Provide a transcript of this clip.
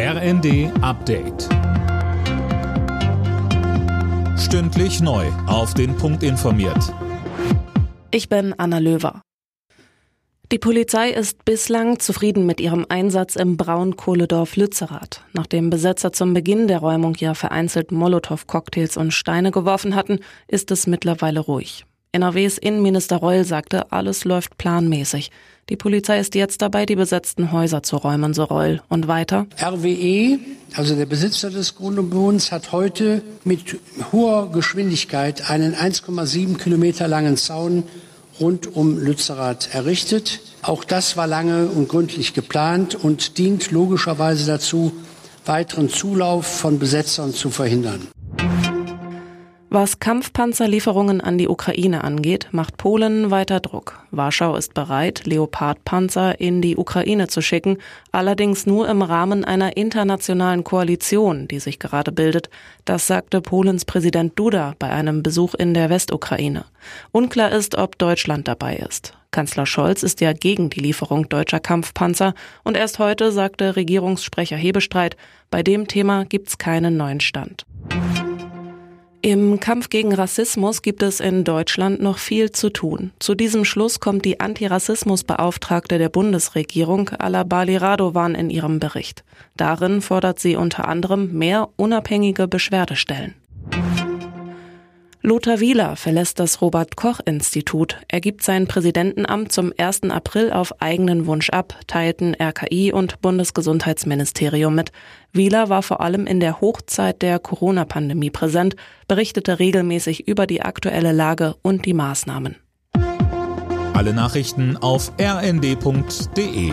RND Update. Stündlich neu. Auf den Punkt informiert. Ich bin Anna Löwer. Die Polizei ist bislang zufrieden mit ihrem Einsatz im Braunkohledorf Lützerath. Nachdem Besetzer zum Beginn der Räumung ja vereinzelt Molotow-Cocktails und Steine geworfen hatten, ist es mittlerweile ruhig. NRWs Innenminister Reul sagte, alles läuft planmäßig. Die Polizei ist jetzt dabei, die besetzten Häuser zu räumen, so Reul. Und weiter? RWE, also der Besitzer des Grundbodens, hat heute mit hoher Geschwindigkeit einen 1,7 Kilometer langen Zaun rund um Lützerath errichtet. Auch das war lange und gründlich geplant und dient logischerweise dazu, weiteren Zulauf von Besetzern zu verhindern. Was Kampfpanzerlieferungen an die Ukraine angeht, macht Polen weiter Druck. Warschau ist bereit, Leopardpanzer in die Ukraine zu schicken, allerdings nur im Rahmen einer internationalen Koalition, die sich gerade bildet. Das sagte Polens Präsident Duda bei einem Besuch in der Westukraine. Unklar ist, ob Deutschland dabei ist. Kanzler Scholz ist ja gegen die Lieferung deutscher Kampfpanzer und erst heute sagte Regierungssprecher Hebestreit, bei dem Thema gibt's keinen neuen Stand. Im Kampf gegen Rassismus gibt es in Deutschland noch viel zu tun. Zu diesem Schluss kommt die Antirassismusbeauftragte der Bundesregierung, Alabali Radovan, in ihrem Bericht. Darin fordert sie unter anderem mehr unabhängige Beschwerdestellen. Lothar Wieler verlässt das Robert-Koch-Institut. Er gibt sein Präsidentenamt zum 1. April auf eigenen Wunsch ab, teilten RKI und Bundesgesundheitsministerium mit. Wieler war vor allem in der Hochzeit der Corona-Pandemie präsent, berichtete regelmäßig über die aktuelle Lage und die Maßnahmen. Alle Nachrichten auf rnd.de